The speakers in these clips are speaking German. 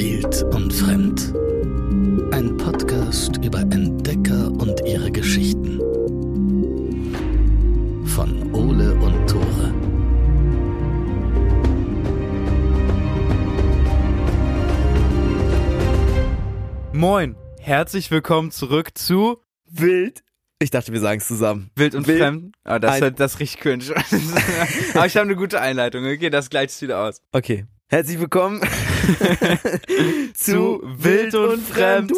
Wild und Fremd. Ein Podcast über Entdecker und ihre Geschichten. Von Ole und Tore. Moin, herzlich willkommen zurück zu Wild. Ich dachte, wir sagen es zusammen. Wild und Wild- Fremd. Ah, das, Ein- das riecht cringe. Aber ich habe eine gute Einleitung. Okay, das gleicht wieder aus. Okay. Herzlich willkommen Zu Wild und Fremd.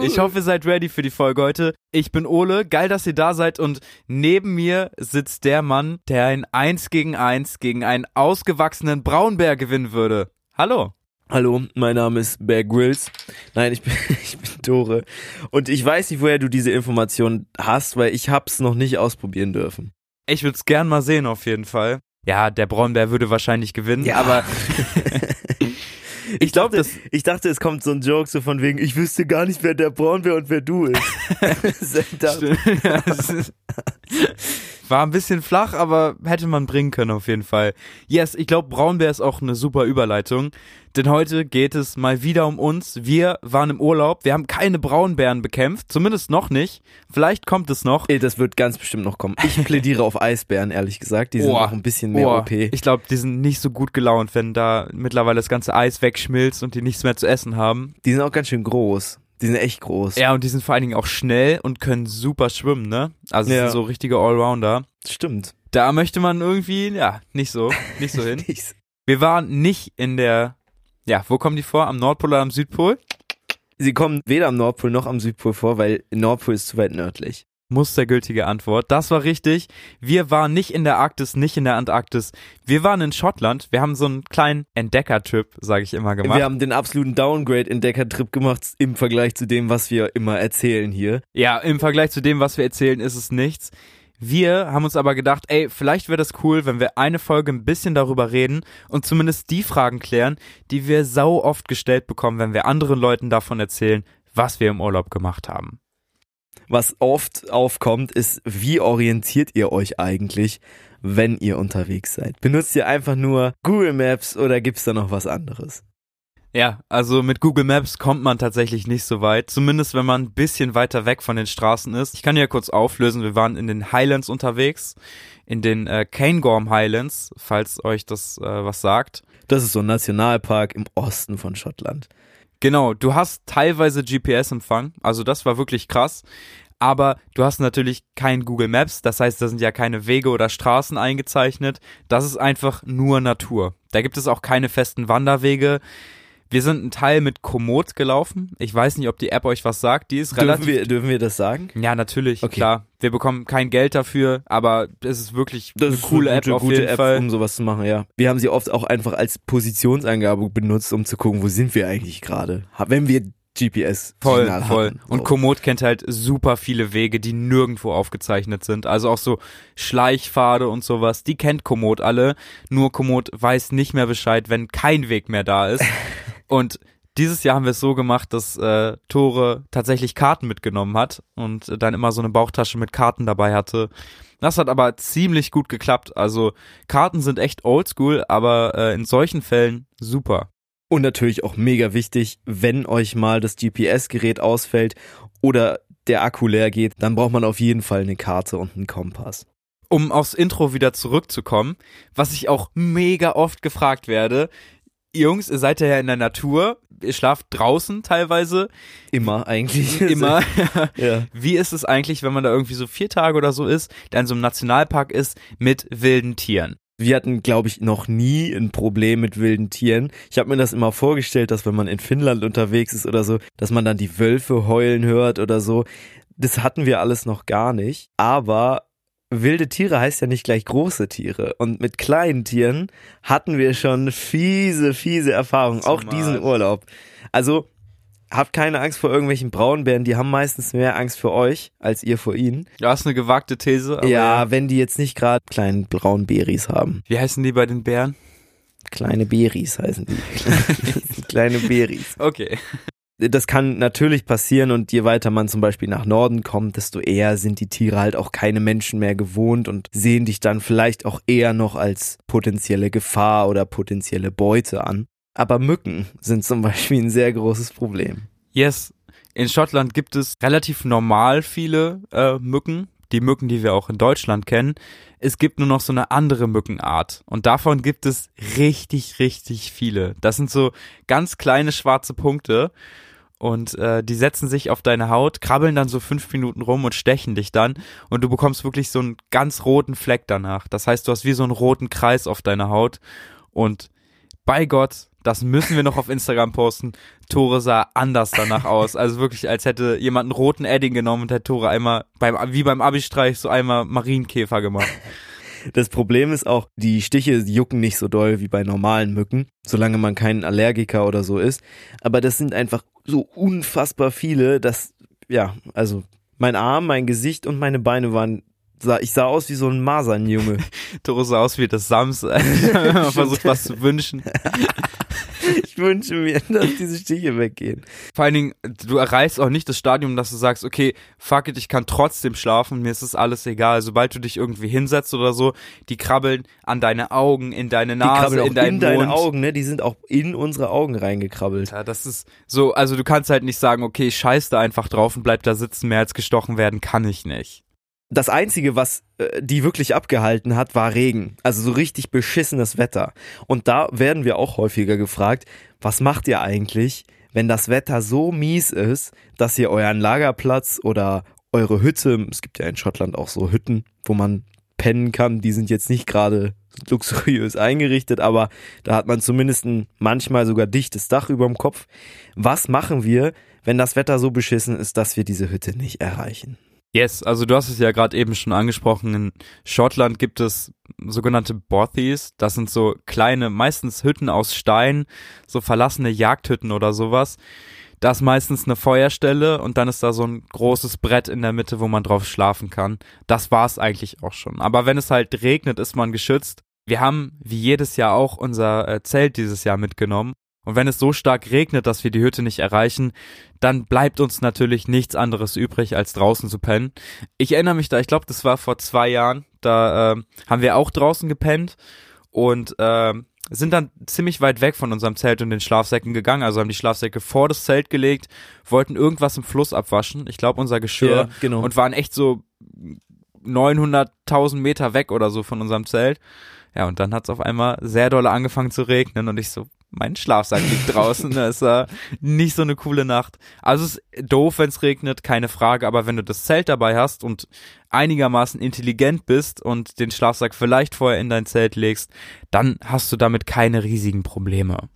Ich hoffe, ihr seid ready für die Folge heute. Ich bin Ole, geil, dass ihr da seid und neben mir sitzt der Mann, der ein 1 gegen 1 gegen einen ausgewachsenen Braunbär gewinnen würde. Hallo. Hallo, mein Name ist Bear Grylls. Nein, ich bin, ich bin Tore. Und ich weiß nicht, woher du diese Information hast, weil ich hab's noch nicht ausprobieren dürfen. Ich würde es gern mal sehen, auf jeden Fall. Ja, der Braunbär würde wahrscheinlich gewinnen, Ja. aber ich glaube, das Ich dachte, es kommt so ein Joke so von wegen, ich wüsste gar nicht, wer der Braunbär und wer du ist- War ein bisschen flach, aber hätte man bringen können auf jeden Fall. Yes, ich glaube, Braunbär ist auch eine super Überleitung. Denn heute geht es mal wieder um uns. Wir waren im Urlaub. Wir haben keine Braunbären bekämpft. Zumindest noch nicht. Vielleicht kommt es noch. Ey, das wird ganz bestimmt noch kommen. Ich plädiere auf Eisbären, ehrlich gesagt. Die sind noch ein bisschen mehr Boah, OP. Ich glaube, die sind nicht so gut gelaunt, wenn da mittlerweile das ganze Eis wegschmilzt und die nichts mehr zu essen haben. Die sind auch ganz schön groß. Die sind echt groß. Ja, und die sind vor allen Dingen auch schnell und können super schwimmen, ne? Also Ja. sind so richtige Allrounder. Stimmt. Da möchte man irgendwie, ja, nicht so, nicht so hin. Nichts. Wir waren nicht in der, ja, wo kommen die vor? Am Nordpol oder am Südpol? Sie kommen weder am Nordpol noch am Südpol vor, weil Nordpol ist zu weit nördlich. Mustergültige Antwort. Das war richtig. Wir waren nicht in der Arktis, nicht in der Antarktis. Wir waren in Schottland. Wir haben so einen kleinen Entdeckertrip, sage ich immer, gemacht. Wir haben den absoluten Downgrade-Entdecker-Trip gemacht im Vergleich zu dem, was wir immer erzählen hier. ja, im Vergleich zu dem, was wir erzählen, ist es nichts. Wir haben uns aber gedacht, ey, vielleicht wäre das cool, wenn wir eine Folge ein bisschen darüber reden und zumindest die Fragen klären, die wir sau oft gestellt bekommen, wenn wir anderen Leuten davon erzählen, was wir im Urlaub gemacht haben. Was oft aufkommt, ist, wie orientiert ihr euch eigentlich, wenn ihr unterwegs seid? Benutzt ihr einfach nur Google Maps oder gibt's da noch was anderes? Ja, also mit Google Maps kommt man tatsächlich nicht so weit, zumindest wenn man ein bisschen weiter weg von den Straßen ist. Ich kann ja kurz auflösen, wir waren in den Highlands unterwegs, in den äh, Cairngorm Highlands, falls euch das äh, was sagt. Das ist so ein Nationalpark im Osten von Schottland. Genau, du hast teilweise GPS-Empfang, also das war wirklich krass. Aber du hast natürlich kein Google Maps, das heißt, da sind ja keine Wege oder Straßen eingezeichnet. Das ist einfach nur Natur. Da gibt es auch keine festen Wanderwege. Wir sind einen Teil mit Komoot gelaufen. Ich weiß nicht, ob die App euch was sagt. Die ist Dürfen relativ. wir, dürfen wir das sagen? ja, natürlich, Okay. klar. Wir bekommen kein Geld dafür, aber es ist wirklich Das eine ist coole eine App gute, auf gute jeden App, Fall. um sowas zu machen, ja. Wir haben sie oft auch einfach als Positionsangabe benutzt, um zu gucken, wo sind wir eigentlich gerade. Wenn wir GPS Voll, Signal voll. haben. Und So. Komoot kennt halt super viele Wege, die nirgendwo aufgezeichnet sind. Also auch so Schleichpfade und sowas, die kennt Komoot alle. Nur Komoot weiß nicht mehr Bescheid, wenn kein Weg mehr da ist. und dieses Jahr haben wir es so gemacht, dass äh, Tore tatsächlich Karten mitgenommen hat und äh, dann immer so eine Bauchtasche mit Karten dabei hatte. Das hat aber ziemlich gut geklappt. Also Karten sind echt oldschool, aber äh, in solchen Fällen super. Und natürlich auch mega wichtig, wenn euch mal das GPS-Gerät ausfällt oder der Akku leer geht, dann braucht man auf jeden Fall eine Karte und einen Kompass. um aufs Intro wieder zurückzukommen, was ich auch mega oft gefragt werde. Jungs, ihr seid ja in der Natur, ihr schlaft draußen teilweise, Immer eigentlich. immer. ja. Wie ist es eigentlich, wenn man da irgendwie so vier Tage oder so ist, der in so einem Nationalpark ist mit wilden Tieren? Wir hatten, glaube ich, noch nie ein Problem mit wilden Tieren. Ich habe mir das immer vorgestellt, dass wenn man in Finnland unterwegs ist oder so, dass man dann die Wölfe heulen hört oder so. Das hatten wir alles noch gar nicht. Aber wilde Tiere heißt ja nicht gleich große Tiere. Und mit kleinen Tieren hatten wir schon fiese, fiese Erfahrungen. Auch diesen Urlaub. Also habt keine Angst vor irgendwelchen Braunbären. Die haben meistens mehr Angst vor euch als ihr vor ihnen. Ja, ist eine gewagte These. Ja, wenn die jetzt nicht gerade kleinen braunen Beris haben. Wie heißen die bei den Bären? Kleine Beris heißen die. Kleine Beris. Okay. Das kann natürlich passieren und je weiter man zum Beispiel nach Norden kommt, desto eher sind die Tiere halt auch keine Menschen mehr gewohnt und sehen dich dann vielleicht auch eher noch als potenzielle Gefahr oder potenzielle Beute an. Aber Mücken sind zum Beispiel ein sehr großes Problem. Yes, in Schottland gibt es relativ normal viele äh, Mücken, die Mücken, die wir auch in Deutschland kennen. Es gibt nur noch so eine andere Mückenart und davon gibt es richtig, richtig viele. Das sind so ganz kleine schwarze Punkte und äh, die setzen sich auf deine Haut, krabbeln dann so fünf Minuten rum und stechen dich dann und du bekommst wirklich so einen ganz roten Fleck danach. Das heißt, du hast wie so einen roten Kreis auf deiner Haut und bei Gott, das müssen wir noch auf Instagram posten. Tore sah anders danach aus. Also wirklich, als hätte jemand einen roten Edding genommen und hätte Tore einmal beim, wie beim Abi-Streich so einmal Marienkäfer gemacht. Das Problem ist auch, die Stiche jucken nicht so doll wie bei normalen Mücken, solange man kein Allergiker oder so ist. Aber das sind einfach so unfassbar viele, dass, ja, also mein Arm, mein Gesicht und meine Beine waren ich sah aus wie so ein Masernjunge. Toro sah aus wie das Sams. Versucht was zu wünschen. ich wünsche mir, dass diese Stiche weggehen. Vor allen Dingen, du erreichst auch nicht das Stadium, dass du sagst, okay, fuck it, ich kann trotzdem schlafen, mir ist das alles egal. Sobald du dich irgendwie hinsetzt oder so, die krabbeln an deine Augen, in deine Nase, in deinen in deine Augen, ne? Die sind auch in unsere Augen reingekrabbelt. Ja, das ist so, also du kannst halt nicht sagen, okay, ich scheiß da einfach drauf und bleib da sitzen, mehr als gestochen werden kann ich nicht das Einzige, was äh, die wirklich abgehalten hat, war Regen. Also so richtig beschissenes Wetter. Und da werden wir auch häufiger gefragt, was macht ihr eigentlich, wenn das Wetter so mies ist, dass ihr euren Lagerplatz oder eure Hütte, es gibt ja in Schottland auch so Hütten, wo man pennen kann, die sind jetzt nicht gerade luxuriös eingerichtet, aber da hat man zumindest ein manchmal sogar dichtes Dach über dem Kopf. Was machen wir, wenn das Wetter so beschissen ist, dass wir diese Hütte nicht erreichen? Yes, also du hast es ja gerade eben schon angesprochen. In Schottland gibt es sogenannte Bothies. Das sind so kleine, meistens Hütten aus Stein, so verlassene Jagdhütten oder sowas. Da ist meistens eine Feuerstelle und dann ist da so ein großes Brett in der Mitte, wo man drauf schlafen kann. Das war's eigentlich auch schon. Aber wenn es halt regnet, ist man geschützt. Wir haben wie jedes Jahr auch unser äh, Zelt dieses Jahr mitgenommen und wenn es so stark regnet, dass wir die Hütte nicht erreichen, dann bleibt uns natürlich nichts anderes übrig, als draußen zu pennen. Ich erinnere mich da, ich glaube, das war vor zwei Jahren, da äh, haben wir auch draußen gepennt und äh, sind dann ziemlich weit weg von unserem Zelt und den Schlafsäcken gegangen, also haben die Schlafsäcke vor das Zelt gelegt, wollten irgendwas im Fluss abwaschen, ich glaube unser Geschirr, ja, genau. und waren echt so 900.000 Meter weg oder so von unserem Zelt. Ja, und dann hat es auf einmal sehr doll angefangen zu regnen und ich so, mein Schlafsack liegt draußen. Das ist äh, nicht so eine coole Nacht. Also es ist doof, wenn es regnet, keine Frage. Aber wenn du das Zelt dabei hast und einigermaßen intelligent bist und den Schlafsack vielleicht vorher in dein Zelt legst, dann hast du damit keine riesigen Probleme.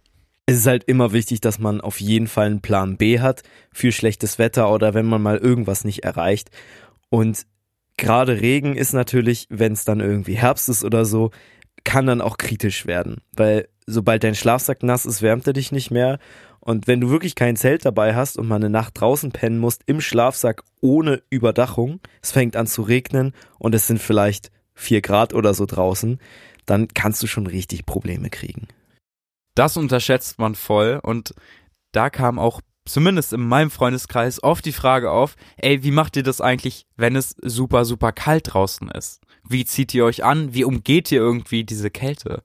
Es ist halt immer wichtig, dass man auf jeden Fall einen Plan B hat für schlechtes Wetter oder wenn man mal irgendwas nicht erreicht. Und gerade Regen ist natürlich, wenn es dann irgendwie Herbst ist oder so, kann dann auch kritisch werden, weil sobald dein Schlafsack nass ist, wärmt er dich nicht mehr. Und wenn du wirklich kein Zelt dabei hast und mal eine Nacht draußen pennen musst, im Schlafsack ohne Überdachung, es fängt an zu regnen und es sind vielleicht vier Grad oder so draußen, dann kannst du schon richtig Probleme kriegen. Das unterschätzt man voll und da kam auch zumindest in meinem Freundeskreis oft die Frage auf, ey, wie macht ihr das eigentlich, wenn es super, super kalt draußen ist? Wie zieht ihr euch an? Wie umgeht ihr irgendwie diese Kälte?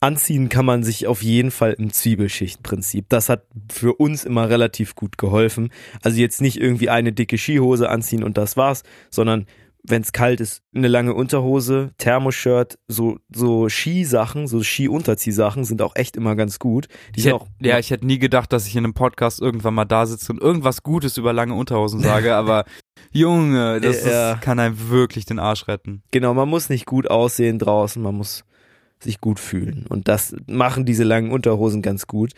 Anziehen kann man sich auf jeden Fall im Zwiebelschichtprinzip. Das hat für uns immer relativ gut geholfen. Also jetzt nicht irgendwie eine dicke Skihose anziehen und das war's, sondern wenn es kalt ist, eine lange Unterhose, Thermoshirt, so so Skisachen, so Ski-Unterziehsachen sind auch echt immer ganz gut. Die ich hätte, auch, ja, ich hätte nie gedacht, dass ich in einem Podcast irgendwann mal da sitze und irgendwas Gutes über lange Unterhosen sage, aber Junge, das ja. ist, kann einem wirklich den Arsch retten. Genau, man muss nicht gut aussehen draußen, man muss sich gut fühlen. Und das machen diese langen Unterhosen ganz gut.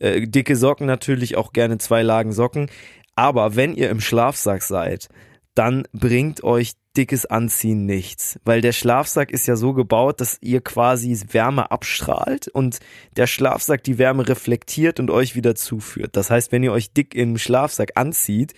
Äh, dicke Socken natürlich auch gerne zwei Lagen Socken. Aber wenn ihr im Schlafsack seid, dann bringt euch dickes Anziehen nichts, weil der Schlafsack ist ja so gebaut, dass ihr quasi Wärme abstrahlt und der Schlafsack die Wärme reflektiert und euch wieder zuführt. Das heißt, wenn ihr euch dick im Schlafsack anzieht,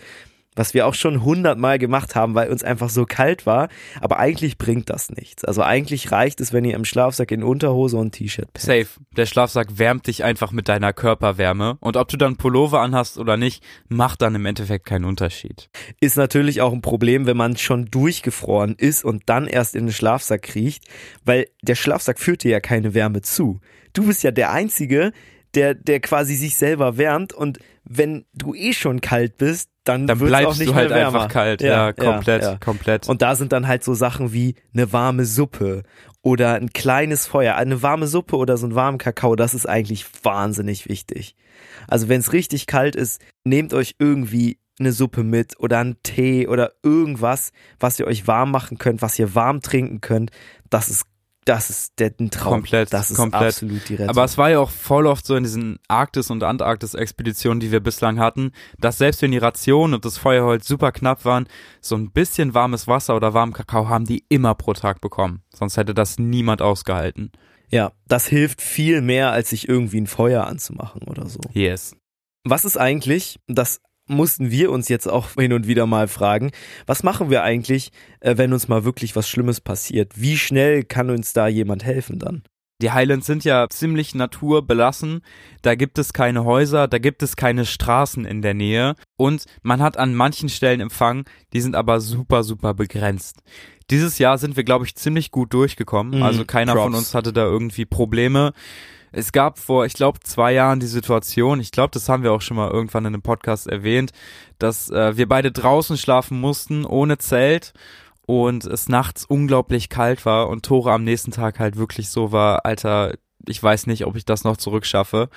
was wir auch schon hundertmal gemacht haben, weil uns einfach so kalt war. Aber eigentlich bringt das nichts. Also eigentlich reicht es, wenn ihr im Schlafsack in Unterhose und T-Shirt pennt. Safe. Der Schlafsack wärmt dich einfach mit deiner Körperwärme. Und ob du dann Pullover anhast oder nicht, macht dann im Endeffekt keinen Unterschied. Ist natürlich auch ein Problem, wenn man schon durchgefroren ist und dann erst in den Schlafsack kriecht, weil der Schlafsack führt dir ja keine Wärme zu. Du bist ja der Einzige, der, der quasi sich selber wärmt und wenn du eh schon kalt bist, dann, Dann bleibst du halt einfach kalt. Ja, komplett, ja. komplett. Und da sind dann halt so Sachen wie eine warme Suppe oder ein kleines Feuer. Eine warme Suppe oder so ein warmen Kakao, das ist eigentlich wahnsinnig wichtig. Also wenn es richtig kalt ist, nehmt euch irgendwie eine Suppe mit oder einen Tee oder irgendwas, was ihr euch warm machen könnt, was ihr warm trinken könnt. Das ist das ist der ein Traum. Komplett, Das ist komplett. absolut die Rettung. Aber es war ja auch voll oft so in diesen Arktis- und Antarktis-Expeditionen, die wir bislang hatten, dass selbst wenn die Rationen und das Feuerholz super knapp waren, so ein bisschen warmes Wasser oder warmen Kakao haben die immer pro Tag bekommen. Sonst hätte das niemand ausgehalten. ja, das hilft viel mehr, als sich irgendwie ein Feuer anzumachen oder so. Yes. Was ist eigentlich, das mussten wir uns jetzt auch hin und wieder mal fragen, was machen wir eigentlich, äh, wenn uns mal wirklich was Schlimmes passiert? Wie schnell kann uns da jemand helfen dann? Die Highlands sind ja ziemlich naturbelassen. Da gibt es keine Häuser, da gibt es keine Straßen in der Nähe. Und man hat an manchen Stellen Empfang, die sind aber super, super begrenzt. Dieses Jahr sind wir, glaube ich, ziemlich gut durchgekommen. Mhm, also keiner Props. von uns hatte da irgendwie Probleme. Es gab vor, ich glaube, zwei Jahren die Situation, ich glaube, das haben wir auch schon mal irgendwann in einem Podcast erwähnt, dass äh, wir beide draußen schlafen mussten, ohne Zelt und es nachts unglaublich kalt war und Tore am nächsten Tag halt wirklich so war, Alter, ich weiß nicht, ob ich das noch zurückschaffe.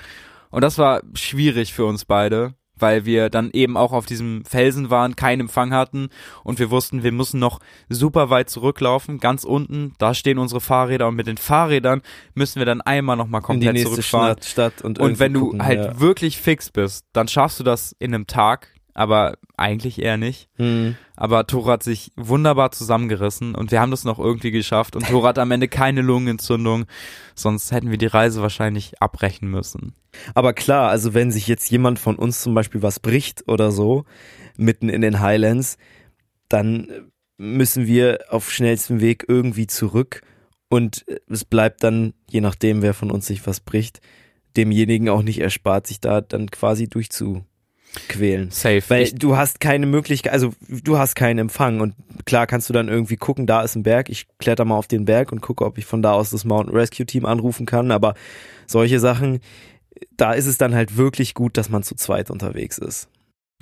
Und das war schwierig für uns beide, weil wir dann eben auch auf diesem Felsen waren, keinen Empfang hatten und wir wussten, wir müssen noch super weit zurücklaufen, ganz unten, da stehen unsere Fahrräder und mit den Fahrrädern müssen wir dann einmal nochmal komplett zurückfahren. Stadt, Stadt und, Und wenn du gucken, halt ja. wirklich fix bist, dann schaffst du das in einem Tag, aber eigentlich eher nicht. Hm. Aber Tore hat sich wunderbar zusammengerissen und wir haben das noch irgendwie geschafft und Tore hat am Ende keine Lungenentzündung, sonst hätten wir die Reise wahrscheinlich abbrechen müssen. Aber klar, also wenn sich jetzt jemand von uns zum Beispiel was bricht oder so, mitten in den Highlands, dann müssen wir auf schnellstem Weg irgendwie zurück und es bleibt dann, je nachdem, wer von uns sich was bricht, demjenigen auch nicht erspart, sich da dann quasi durchzuquälen. Safe. Weil ich, du hast keine Möglichkeit, also du hast keinen Empfang und klar kannst du dann irgendwie gucken, da ist ein Berg, ich kletter mal auf den Berg und gucke, ob ich von da aus das Mountain Rescue Team anrufen kann, aber solche Sachen, da ist es dann halt wirklich gut, dass man zu zweit unterwegs ist.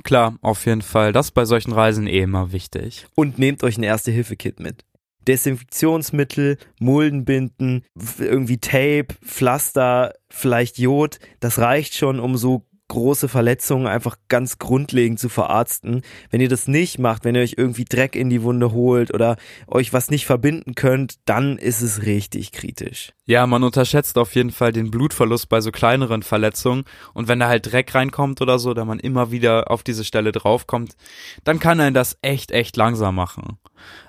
klar, auf jeden Fall. Das ist bei solchen Reisen eh immer wichtig. Und nehmt euch ein Erste-Hilfe-Kit mit. Desinfektionsmittel, Muldenbinden, irgendwie Tape, Pflaster, vielleicht Jod, das reicht schon, um so große Verletzungen einfach ganz grundlegend zu verarzten. Wenn ihr das nicht macht, wenn ihr euch irgendwie Dreck in die Wunde holt oder euch was nicht verbinden könnt, dann ist es richtig kritisch. Ja, man unterschätzt auf jeden Fall den Blutverlust bei so kleineren Verletzungen und wenn da halt Dreck reinkommt oder so, da man immer wieder auf diese Stelle draufkommt, dann kann einen das echt, echt langsam machen.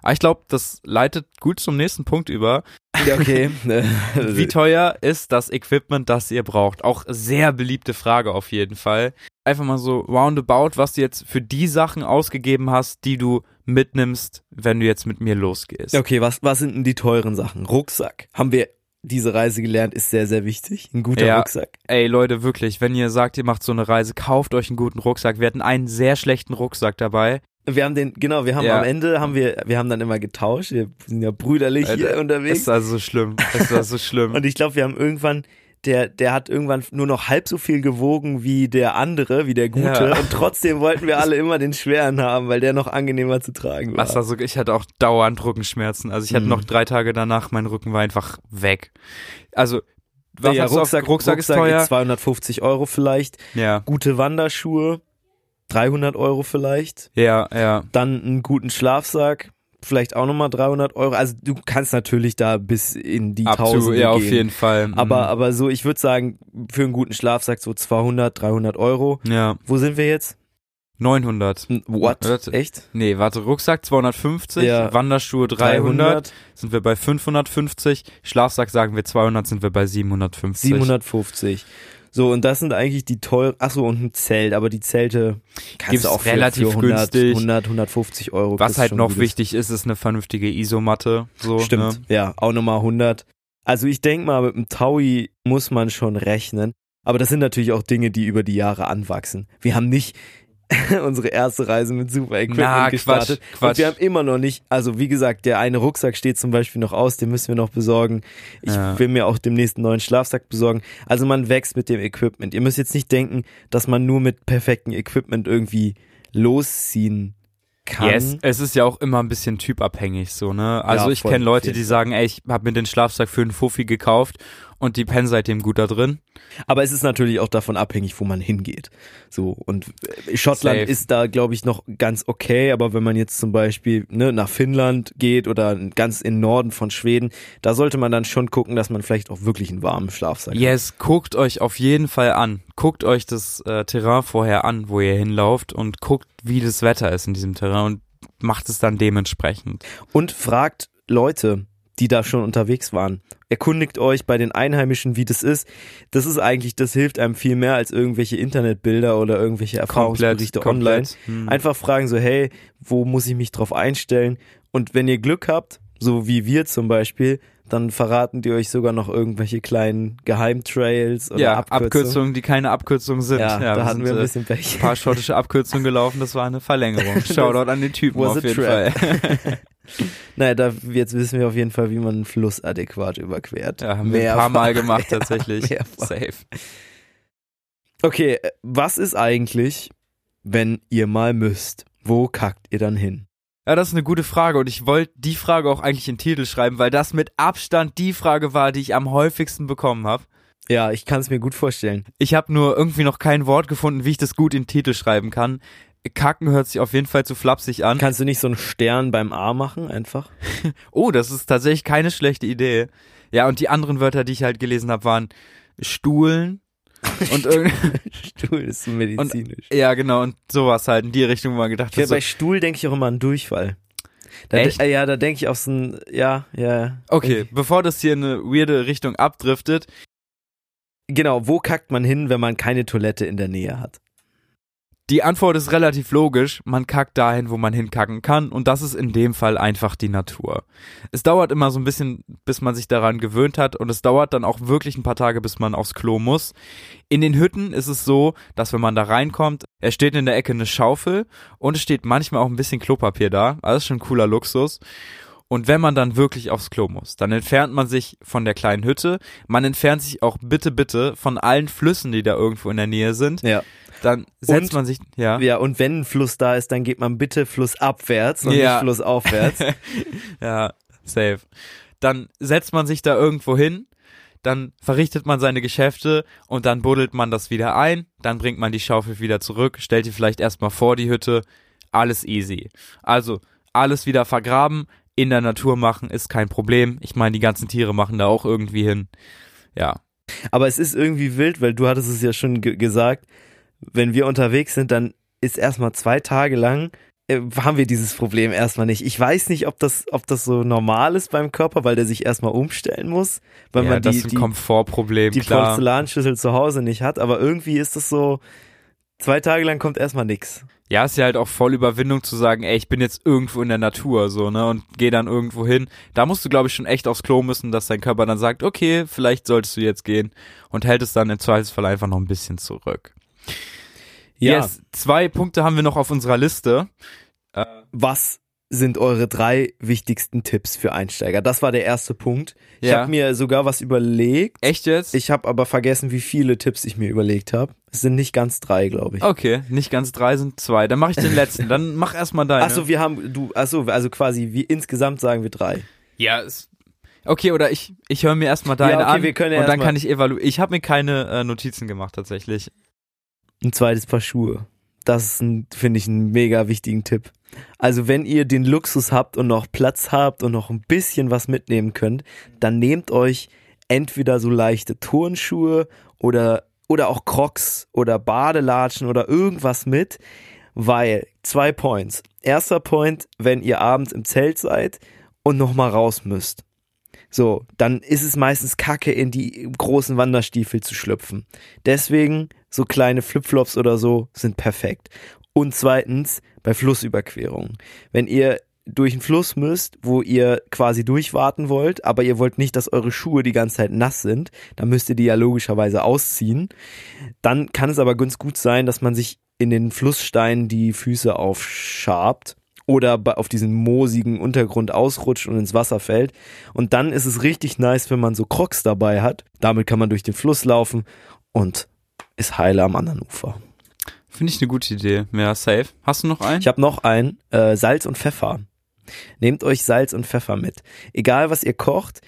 Aber ich glaube, das leitet gut zum nächsten Punkt über. Ja, okay. Wie teuer ist das Equipment, das ihr braucht? Auch sehr beliebte Frage auf jeden Fall. Einfach mal so roundabout, was du jetzt für die Sachen ausgegeben hast, die du mitnimmst, wenn du jetzt mit mir losgehst. okay, was, was sind denn die teuren Sachen? Rucksack. Haben wir diese Reise gelernt, ist sehr, sehr wichtig. Ein guter Ja. Rucksack. Ey Leute, wirklich, wenn ihr sagt, ihr macht so eine Reise, kauft euch einen guten Rucksack. Wir hatten einen sehr schlechten Rucksack dabei. Wir haben den, genau, wir haben Ja. am Ende, haben wir, wir haben dann immer getauscht. Wir sind ja brüderlich hier Alter, unterwegs. Es war so schlimm. Es war so schlimm. Und ich glaube, wir haben irgendwann, der, der hat irgendwann nur noch halb so viel gewogen wie der andere, wie der Gute. Ja. Und trotzdem wollten wir alle immer den schweren haben, weil der noch angenehmer zu tragen war. Was war so, ich hatte auch dauernd Rückenschmerzen. Also ich hatte Mhm. noch drei Tage danach, mein Rücken war einfach weg. Also, was ja, du auf- Rucksack, Rucksack, ist teuer. 250 Euro vielleicht. Ja, Gute Wanderschuhe, 300 Euro vielleicht. ja, ja. Dann einen guten Schlafsack, vielleicht auch nochmal 300 Euro. Also du kannst natürlich da bis in die Absolut, Tausende ja, auf gehen. jeden Fall. Mhm. Aber, aber so, ich würde sagen, für einen guten Schlafsack so 200, 300 Euro. ja, Wo sind wir jetzt? 900. N- What? Warte. Echt? Nee, warte, Rucksack 250, Ja. Wanderschuhe 300, sind wir bei 550, Schlafsack sagen wir 200, sind wir bei 750. 750. So, und das sind eigentlich die teuren, achso, und ein Zelt, aber die Zelte kannst Gibt's du auch für, relativ für 100, günstig. 100, 150 Euro. Was halt noch gutes. wichtig ist, ist eine vernünftige Isomatte. So, Stimmt, Ne? ja, auch nochmal 100. Also ich denke mal, mit dem Taui muss man schon rechnen. Aber das sind natürlich auch Dinge, die über die Jahre anwachsen. Wir haben nicht unsere erste Reise mit super Equipment Na, gestartet. Quatsch, Quatsch. Und wir haben immer noch nicht, also wie gesagt, der eine Rucksack steht zum Beispiel noch aus, den müssen wir noch besorgen. Ich Ja. will mir auch demnächst einen neuen Schlafsack besorgen. Also man wächst mit dem Equipment. Ihr müsst jetzt nicht denken, dass man nur mit perfektem Equipment irgendwie losziehen kann. Yes, es ist ja auch immer ein bisschen typabhängig so, ne? Also Ja, ich kenne Leute, die sagen, ey, ich habe mir den Schlafsack für einen Fuffi gekauft und die pennen seitdem gut da drin. Aber es ist natürlich auch davon abhängig, wo man hingeht. So und äh, Schottland Safe. ist da, glaube ich, noch ganz okay. Aber wenn man jetzt zum Beispiel ne, nach Finnland geht oder ganz in Norden von Schweden, da sollte man dann schon gucken, dass man vielleicht auch wirklich einen warmen Schlafsack hat. Yes, guckt euch auf jeden Fall an. Guckt euch das äh, Terrain vorher an, wo ihr hinlauft und guckt, wie das Wetter ist in diesem Terrain und macht es dann dementsprechend. Und fragt Leute, die da schon unterwegs waren. Erkundigt euch bei den Einheimischen, wie das ist. Das ist eigentlich, das hilft einem viel mehr als irgendwelche Internetbilder oder irgendwelche Erfahrungsberichte online. Hm. Einfach fragen so, hey, wo muss ich mich drauf einstellen? Und wenn ihr Glück habt, so wie wir zum Beispiel, dann verraten die euch sogar noch irgendwelche kleinen Geheimtrails oder ja, Abkürzungen. Abkürzungen, die keine Abkürzungen sind. Ja, da hatten sind, wir ein äh, bisschen Pech. ein paar schottische Abkürzungen gelaufen, das war eine Verlängerung. Shoutout an den Typen auf jeden trap. Fall. naja, da, jetzt wissen wir auf jeden Fall, wie man einen Fluss adäquat überquert. Ja, haben wir ein paar Mal gemacht tatsächlich. mehrfach. Safe. Okay, äh, was ist eigentlich, wenn ihr mal müsst? Wo kackt ihr dann hin? Ja, das ist eine gute Frage und ich wollte die Frage auch eigentlich in den Titel schreiben, weil das mit Abstand die Frage war, die ich am häufigsten bekommen habe. Ja, ich kann es mir gut vorstellen. Ich habe nur irgendwie noch kein Wort gefunden, wie ich das gut in den Titel schreiben kann. Kacken hört sich auf jeden Fall zu flapsig an. Kannst du nicht so einen Stern beim A machen, einfach? Oh, das ist tatsächlich keine schlechte Idee. Ja, und die anderen Wörter, die ich halt gelesen habe, waren Stuhlen und irgend Stuhl ist medizinisch. ja genau und sowas halt in die Richtung, wo man gedacht Ja, hat, so, bei Stuhl denke ich auch immer an Durchfall. Da, Echt? äh, ja, da denke ich auf so ein, ja, ja. okay, bevor das hier in eine weirde Richtung abdriftet, Genau, wo kackt man hin, wenn man keine Toilette in der Nähe hat? Die Antwort ist relativ logisch. Man kackt dahin, wo man hinkacken kann. Und das ist in dem Fall einfach die Natur. Es dauert immer so ein bisschen, bis man sich daran gewöhnt hat. Und es dauert dann auch wirklich ein paar Tage, bis man aufs Klo muss. In den Hütten ist es so, dass wenn man da reinkommt, es steht in der Ecke eine Schaufel und es steht manchmal auch ein bisschen Klopapier da. Also ist schon cooler Luxus. Und wenn man dann wirklich aufs Klo muss, dann entfernt man sich von der kleinen Hütte. Man entfernt sich auch bitte, bitte von allen Flüssen, die da irgendwo in der Nähe sind. Ja. Dann setzt Und- man sich, ja. Ja, und wenn ein Fluss da ist, dann geht man bitte flussabwärts und Ja. nicht flussaufwärts. Ja, safe. Dann setzt man sich da irgendwo hin, dann verrichtet man seine Geschäfte und dann buddelt man das wieder ein, dann bringt man die Schaufel wieder zurück, stellt die vielleicht erstmal vor die Hütte, alles easy. Also, alles wieder vergraben, in der Natur machen ist kein Problem. Ich meine, die ganzen Tiere machen da auch irgendwie hin. Ja. Aber es ist irgendwie wild, weil du hattest es ja schon ge gesagt, wenn wir unterwegs sind, dann ist erstmal zwei Tage lang äh, haben wir dieses Problem erstmal nicht. Ich weiß nicht, ob das, ob das so normal ist beim Körper, weil der sich erstmal umstellen muss, weil ja, man das die, ist ein die, Komfortproblem, die klar. Porzellanschüssel zu Hause nicht hat, aber irgendwie ist das so, zwei Tage lang kommt erstmal nix. Ja, ist ja halt auch voll Überwindung zu sagen, ey, ich bin jetzt irgendwo in der Natur, so, ne, und geh dann irgendwo hin. Da musst du, glaube ich, schon echt aufs Klo müssen, dass dein Körper dann sagt, okay, vielleicht solltest du jetzt gehen und hält es dann im Zweifelsfall einfach noch ein bisschen zurück. Ja, Yes, zwei Punkte haben wir noch auf unserer Liste. was sind eure drei wichtigsten Tipps für Einsteiger? Das war der erste Punkt. Ich Ja. habe mir sogar was überlegt. Echt jetzt? Ich habe aber vergessen, wie viele Tipps ich mir überlegt habe. Es sind nicht ganz drei, glaube ich. okay, nicht ganz drei, sind zwei. Dann mache ich den letzten. Dann mach erstmal deine. Achso, wir haben, du, achso, also quasi, wie insgesamt sagen wir drei. Ja, es, okay, oder ich, ich höre mir erstmal deine Ja, okay, an wir können ja und dann kann ich evaluieren. Ich habe mir keine äh, Notizen gemacht tatsächlich. Ein zweites Paar Schuhe. Das ist ein, finde ich, einen mega wichtigen Tipp. Also wenn ihr den Luxus habt und noch Platz habt und noch ein bisschen was mitnehmen könnt, dann nehmt euch entweder so leichte Turnschuhe oder, oder auch Crocs oder Badelatschen oder irgendwas mit, weil zwei Points. Erster Point, wenn ihr abends im Zelt seid und nochmal raus müsst. So, dann ist es meistens kacke, in die großen Wanderstiefel zu schlüpfen. Deswegen, so kleine Flipflops oder so sind perfekt. Und zweitens, bei Flussüberquerungen. Wenn ihr durch einen Fluss müsst, wo ihr quasi durchwarten wollt, aber ihr wollt nicht, dass eure Schuhe die ganze Zeit nass sind, dann müsst ihr die ja logischerweise ausziehen. Dann kann es aber ganz gut sein, dass man sich in den Flusssteinen die Füße aufschabt oder auf diesen moosigen Untergrund ausrutscht und ins Wasser fällt. Und dann ist es richtig nice, wenn man so Crocs dabei hat. Damit kann man durch den Fluss laufen und ist heile am anderen Ufer. Finde ich eine gute Idee. Ja, safe. Hast du noch einen? Ich habe noch einen, äh, Salz und Pfeffer. Nehmt euch Salz und Pfeffer mit. Egal was ihr kocht,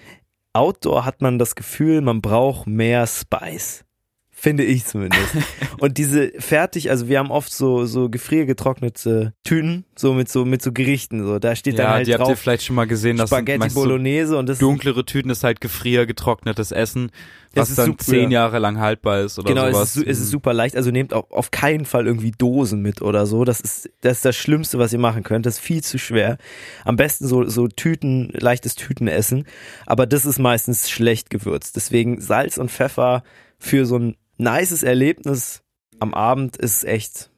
Outdoor hat man das Gefühl, man braucht mehr Spice. Finde ich zumindest. und diese fertig, also wir haben oft so, so gefriergetrocknete Tüten, so mit so, mit so Gerichten, so. Da steht dann ja, halt die drauf. habt ihr vielleicht schon mal gesehen, dass Spaghetti Bolognese und das dunklere Tüten ist halt gefriergetrocknetes Essen, was ist dann super. zehn Jahre lang haltbar ist oder Genau, es sowas. ist, su- es ist super leicht. Also nehmt auch auf keinen Fall irgendwie Dosen mit oder so. Das ist, das ist das Schlimmste, was ihr machen könnt. Das ist viel zu schwer. Am besten so, so Tüten, leichtes Tütenessen. Aber das ist meistens schlecht gewürzt. Deswegen Salz und Pfeffer für so ein nices Erlebnis am Abend ist echt.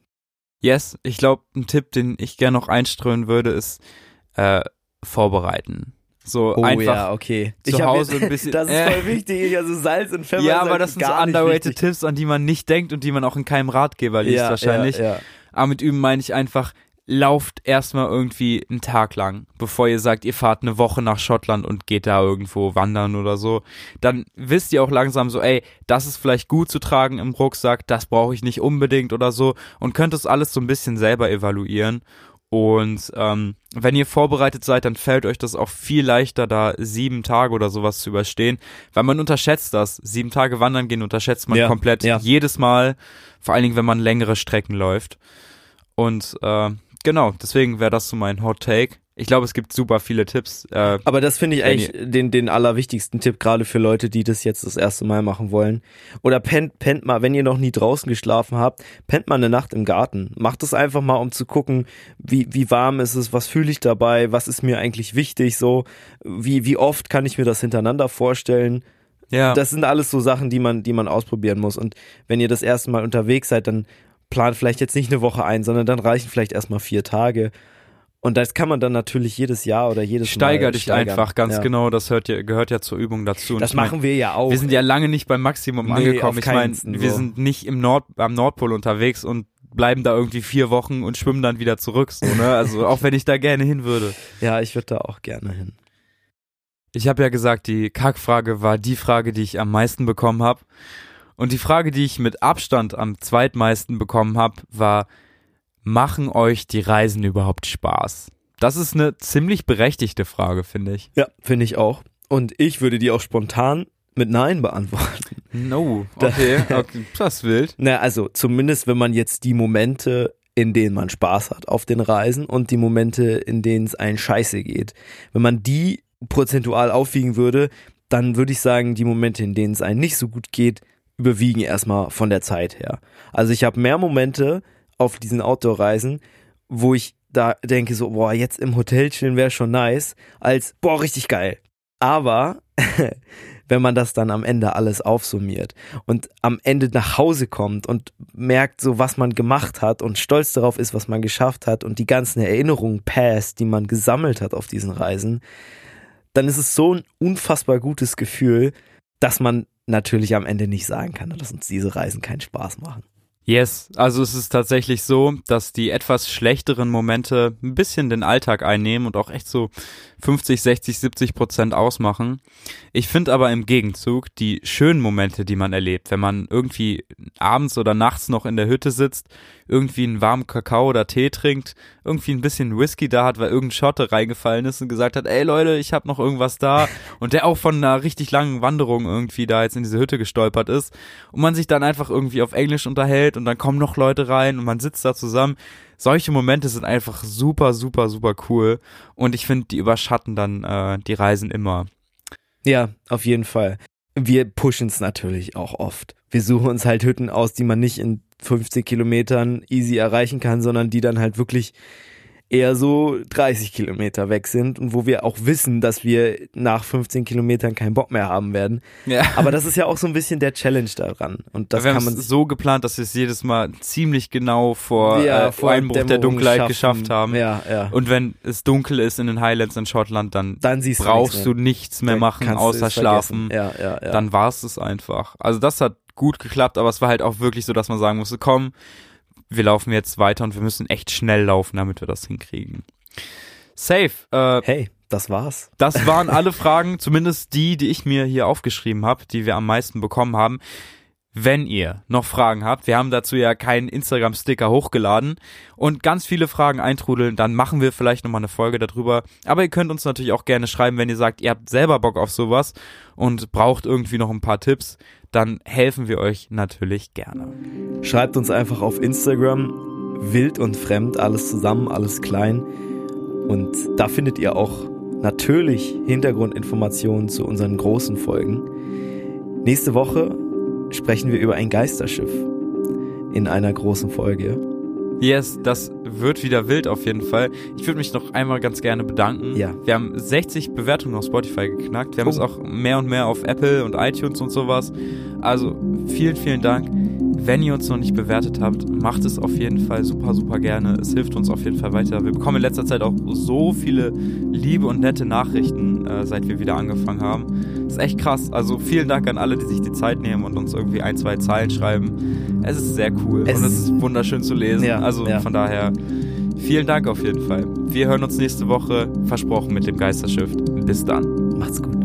Yes, ich glaube, ein Tipp, den ich gerne noch einstreuen würde, ist äh, vorbereiten. So einfach Oh okay. zu hab Hause jetzt- ein bisschen- Das ist äh. voll wichtig. Also Salz und Pfeffer. Ja, aber halt das sind so underrated wichtig. Tipps, an die man nicht denkt und die man auch in keinem Ratgeber liest ja, wahrscheinlich. Ja, ja. Aber mit üben meine ich einfach, lauft erstmal irgendwie einen Tag lang, bevor ihr sagt, ihr fahrt eine Woche nach Schottland und geht da irgendwo wandern oder so. Dann wisst ihr auch langsam so, ey, das ist vielleicht gut zu tragen im Rucksack, das brauche ich nicht unbedingt oder so und könnt das alles so ein bisschen selber evaluieren. Und ähm, wenn ihr vorbereitet seid, dann fällt euch das auch viel leichter, da sieben Tage oder sowas zu überstehen, weil man unterschätzt das. Sieben Tage wandern gehen unterschätzt man Ja, komplett ja. jedes Mal, vor allen Dingen, wenn man längere Strecken läuft. Und äh, genau, deswegen wäre das so mein Hot Take. Ich glaube, es gibt super viele Tipps. Äh, Aber das finde ich eigentlich den, den allerwichtigsten Tipp, gerade für Leute, die das jetzt das erste Mal machen wollen. Oder pennt, pennt mal, wenn ihr noch nie draußen geschlafen habt, pennt mal eine Nacht im Garten. Macht es einfach mal, um zu gucken, wie, wie warm ist es, was fühle ich dabei, was ist mir eigentlich wichtig, so, wie, wie oft kann ich mir das hintereinander vorstellen. ja, Das sind alles so Sachen, die man, die man ausprobieren muss. Und wenn ihr das erste Mal unterwegs seid, dann plant vielleicht jetzt nicht eine Woche ein, sondern dann reichen vielleicht erstmal vier Tage. Und das kann man dann natürlich jedes Jahr oder jedes steiger Mal dich steigern. einfach, ganz Ja. genau. Das hört ja, gehört ja zur Übung dazu. Und Das ich mein, machen wir ja auch. Wir sind ja lange nicht beim Maximum Nee, angekommen. Ich meine, keinsten, wir so. sind nicht im Nord, am Nordpol unterwegs und bleiben da irgendwie vier Wochen und schwimmen dann wieder zurück. So, ne? Also auch wenn ich da gerne hin würde. ja, ich würde da auch gerne hin. Ich habe ja gesagt, die Kackfrage war die Frage, die ich am meisten bekommen habe. Und die Frage, die ich mit Abstand am zweitmeisten bekommen habe, war, machen euch die Reisen überhaupt Spaß? Das ist eine ziemlich berechtigte Frage, finde ich. Ja, finde ich auch. Und ich würde die auch spontan mit Nein beantworten. No, okay, okay. das ist wild. Na, also zumindest, wenn man jetzt die Momente, in denen man Spaß hat auf den Reisen und die Momente, in denen es einen scheiße geht. Wenn man die prozentual aufwiegen würde, dann würde ich sagen, die Momente, in denen es einen nicht so gut geht, überwiegen erstmal von der Zeit her. Also ich habe mehr Momente auf diesen Outdoor-Reisen, wo ich da denke so, boah, jetzt im Hotel chillen wäre schon nice, als, boah, richtig geil. Aber wenn man das dann am Ende alles aufsummiert und am Ende nach Hause kommt und merkt so, was man gemacht hat und stolz darauf ist, was man geschafft hat und die ganzen Erinnerungen passt, die man gesammelt hat auf diesen Reisen, dann ist es so ein unfassbar gutes Gefühl, dass man natürlich am Ende nicht sagen kann, dass uns diese Reisen keinen Spaß machen. Yes, also es ist tatsächlich so, dass die etwas schlechteren Momente ein bisschen den Alltag einnehmen und auch echt so 50, 60, 70 Prozent ausmachen. Ich finde aber im Gegenzug die schönen Momente, die man erlebt, wenn man irgendwie abends oder nachts noch in der Hütte sitzt, irgendwie einen warmen Kakao oder Tee trinkt, irgendwie ein bisschen Whisky da hat, weil irgendein Schotte reingefallen ist und gesagt hat, ey Leute, ich habe noch irgendwas da und der auch von einer richtig langen Wanderung irgendwie da jetzt in diese Hütte gestolpert ist und man sich dann einfach irgendwie auf Englisch unterhält und dann kommen noch Leute rein und man sitzt da zusammen. Solche Momente sind einfach super, super, super cool und ich finde, die überschatten dann äh, die Reisen immer. Ja, auf jeden Fall. Wir pushen es natürlich auch oft. Wir suchen uns halt Hütten aus, die man nicht in 50 Kilometern easy erreichen kann, sondern die dann halt wirklich eher so 30 Kilometer weg sind und wo wir auch wissen, dass wir nach 15 Kilometern keinen Bock mehr haben werden. Ja. Aber das ist ja auch so ein bisschen der Challenge daran. Und das wir kann haben man so geplant, dass wir es jedes Mal ziemlich genau vor, ja, äh, vor Einbruch der Dämmerung Dunkelheit schaffen. geschafft haben. Ja, ja. Und wenn es dunkel ist in den Highlands in Schottland, dann, dann brauchst nichts du mehr. nichts mehr Dann machen, kannst du außer schlafen. Ja, ja, ja. Dann war es es einfach. Also das hat gut geklappt, aber es war halt auch wirklich so, dass man sagen musste, komm, wir laufen jetzt weiter und wir müssen echt schnell laufen, damit wir das hinkriegen. Safe. Äh, hey, das war's. das waren alle Fragen, zumindest die, die ich mir hier aufgeschrieben habe, die wir am meisten bekommen haben. Wenn ihr noch Fragen habt, wir haben dazu ja keinen Instagram-Sticker hochgeladen und ganz viele Fragen eintrudeln, dann machen wir vielleicht nochmal eine Folge darüber. Aber ihr könnt uns natürlich auch gerne schreiben, wenn ihr sagt, ihr habt selber Bock auf sowas und braucht irgendwie noch ein paar Tipps, dann helfen wir euch natürlich gerne. Schreibt uns einfach auf Instagram wild und fremd, alles zusammen, alles klein. Und da findet ihr auch natürlich Hintergrundinformationen zu unseren großen Folgen. Nächste Woche sprechen wir über ein Geisterschiff in einer großen Folge. Yes, das wird wieder wild auf jeden Fall. Ich würde mich noch einmal ganz gerne bedanken. Ja. Wir haben 60 Bewertungen auf Spotify geknackt. Wir haben Oh. es auch mehr und mehr auf Apple und iTunes und sowas. Also vielen, vielen Dank. Wenn ihr uns noch nicht bewertet habt, macht es auf jeden Fall super, super gerne. Es hilft uns auf jeden Fall weiter. Wir bekommen in letzter Zeit auch so viele liebe und nette Nachrichten, äh, seit wir wieder angefangen haben. ist echt krass. Also vielen Dank an alle, die sich die Zeit nehmen und uns irgendwie ein, zwei Zeilen schreiben. Es ist sehr cool Es- und es ist wunderschön zu lesen. Ja, also ja. von daher vielen Dank auf jeden Fall. Wir hören uns nächste Woche, versprochen mit dem Geisterschiff. Bis dann. Macht's gut.